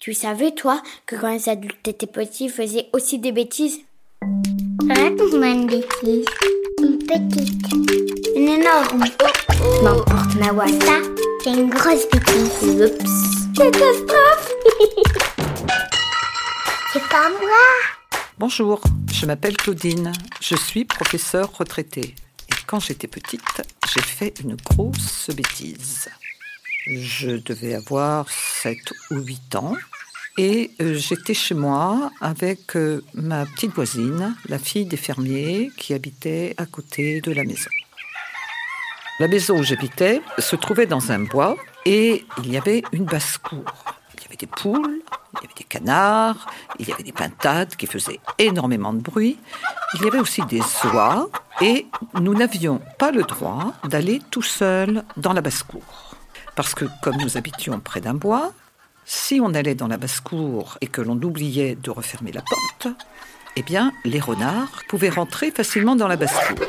Tu savais, toi, que quand les adultes étaient petits, ils faisaient aussi des bêtises? Raconte-moi une bêtise. Une petite. Une énorme. N'importe, Mawa. Ça, c'est une grosse bêtise. Oups. Catastrophe C'est pas moi. Bonjour, je m'appelle Claudine. Je suis professeure retraitée. Et quand j'étais petite, j'ai fait une grosse bêtise. Je devais avoir 7 ou 8 ans. Et euh, j'étais chez moi avec euh, ma petite voisine, la fille des fermiers qui habitait à côté de la maison. La maison où j'habitais se trouvait dans un bois et il y avait une basse-cour. Il y avait des poules, il y avait des canards, il y avait des pintades qui faisaient énormément de bruit. Il y avait aussi des oies et nous n'avions pas le droit d'aller tout seul dans la basse-cour. Parce que comme nous habitions près d'un bois, si on allait dans la basse-cour et que l'on oubliait de refermer la porte, eh bien, les renards pouvaient rentrer facilement dans la basse-cour.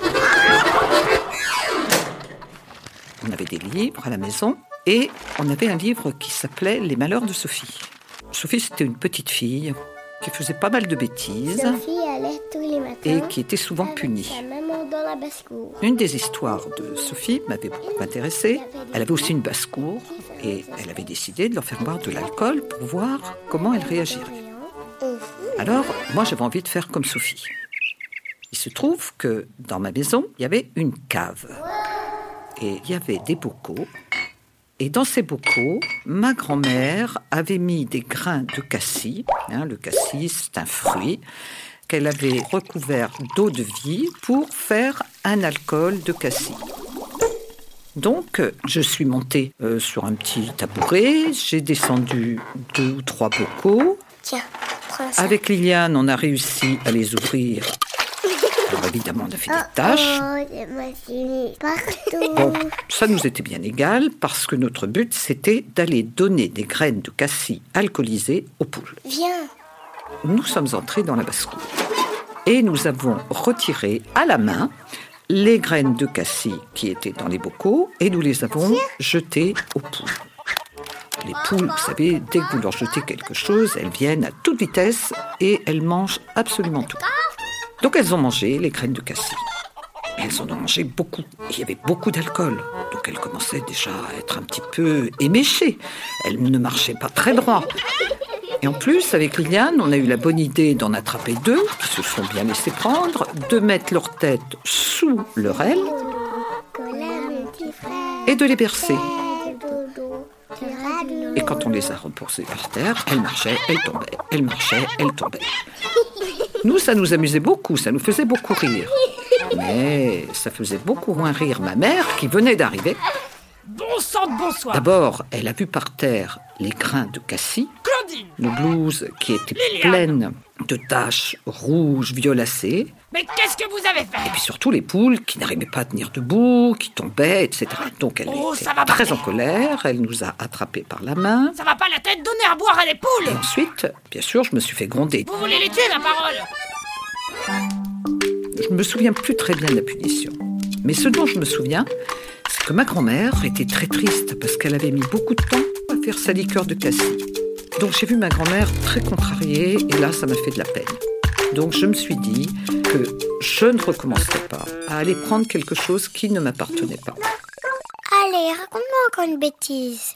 On avait des livres à la maison et on avait un livre qui s'appelait Les malheurs de Sophie. Sophie, c'était une petite fille qui faisait pas mal de bêtises Sophie allait tous les matins. et qui était souvent punie. Une des histoires de Sophie m'avait beaucoup intéressée. Elle avait aussi une basse-cour et elle avait décidé de leur faire boire de l'alcool pour voir comment elle réagirait. Alors, moi, j'avais envie de faire comme Sophie. Il se trouve que dans ma maison, il y avait une cave. Et il y avait des bocaux. Et dans ces bocaux, ma grand-mère avait mis des grains de cassis. Hein, le cassis, c'est un fruit qu'elle avait recouvert d'eau de vie pour faire un alcool de cassis. Donc, je suis montée euh, sur un petit tabouret, j'ai descendu deux ou trois bocaux. Tiens, prends ça. Avec Liliane, on a réussi à les ouvrir. Alors évidemment, on a fait des tâches. Oh. Partout. Bon, ça nous était bien égal parce que notre but, c'était d'aller donner des graines de cassis alcoolisées aux poules. Viens. Nous sommes entrés dans la basse-cour et nous avons retiré à la main les graines de cassis qui étaient dans les bocaux et nous les avons jetées aux poules. Les poules, vous savez, dès que vous leur jetez quelque chose, elles viennent à toute vitesse et elles mangent absolument tout. Donc elles ont mangé les graines de cassis. Elles en ont mangé beaucoup. Il y avait beaucoup d'alcool. Donc elles commençaient déjà à être un petit peu éméchées. Elles ne marchaient pas très droit. Et en plus, avec Liliane, on a eu la bonne idée d'en attraper deux, qui se sont bien laissés prendre, de mettre leur tête sous leur aile et de les bercer. Et quand on les a repoussées par terre, elles marchaient, elles tombaient, elles marchaient, elles tombaient. Nous, ça nous amusait beaucoup, ça nous faisait beaucoup rire. Mais ça faisait beaucoup moins rire ma mère qui venait d'arriver. Bon sang de bonsoir D'abord, elle a vu par terre les grains de cassis, nos blouses qui étaient Liliane. pleines de taches rouges violacées, Mais qu'est-ce que vous avez et fait puis surtout les poules qui n'arrivaient pas à tenir debout, qui tombaient, etc. Donc elle Oh, était très pas. en colère, elle nous a attrapés par la main. Ça va pas la tête donner à boire à les Et poules ensuite, bien sûr, je me suis fait gronder. Vous voulez les tuer, ma parole? Je me souviens plus très bien de la punition. Mais ce dont je me souviens, c'est que ma grand-mère était très triste parce qu'elle avait mis beaucoup de temps à faire sa liqueur de cassis. Donc j'ai vu ma grand-mère très contrariée et là, ça m'a fait de la peine. Donc je me suis dit que je ne recommencerai pas à aller prendre quelque chose qui ne m'appartenait pas. Allez, raconte-moi encore une bêtise.